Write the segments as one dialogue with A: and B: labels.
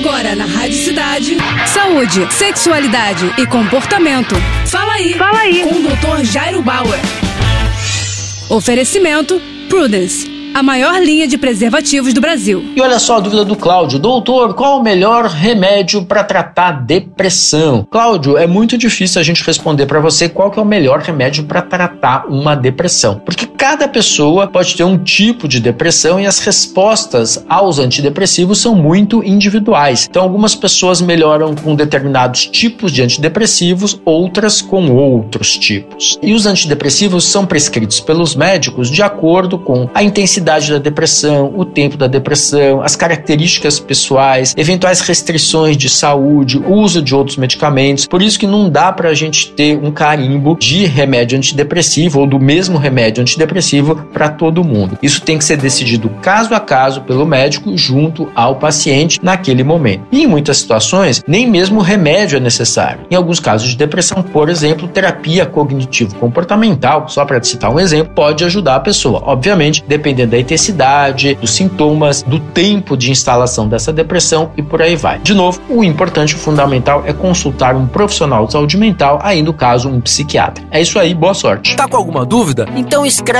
A: Agora na Rádio Cidade. Saúde, sexualidade e comportamento. Fala aí.
B: Fala aí.
A: Com o Dr. Jairo Bauer. Oferecimento Prudence a maior linha de preservativos do Brasil.
C: E olha só a dúvida do Cláudio. Doutor, qual o melhor remédio para tratar depressão? Cláudio, é muito difícil a gente responder para você qual que é o melhor remédio para tratar uma depressão. Porque cada pessoa pode ter um tipo de depressão e as respostas aos antidepressivos são muito individuais. Então, algumas pessoas melhoram com determinados tipos de antidepressivos, outras com outros tipos. E os antidepressivos são prescritos pelos médicos de acordo com a intensidade da depressão, o tempo da depressão, as características pessoais, eventuais restrições de saúde, uso de outros medicamentos. Por isso que não dá para a gente ter um carimbo de remédio antidepressivo ou do mesmo remédio antidepressivo para todo mundo. Isso tem que ser decidido caso a caso pelo médico junto ao paciente naquele momento. E em muitas situações, nem mesmo remédio é necessário. Em alguns casos de depressão, por exemplo, terapia cognitivo-comportamental, só para citar um exemplo, pode ajudar a pessoa. Obviamente, dependendo da intensidade, dos sintomas, do tempo de instalação dessa depressão e por aí vai. De novo, o importante, o fundamental é consultar um profissional de saúde mental, aí no caso um psiquiatra. É isso aí, boa sorte.
D: Tá com alguma dúvida? Então escreve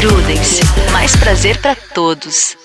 E: Prudence, mais prazer para todos.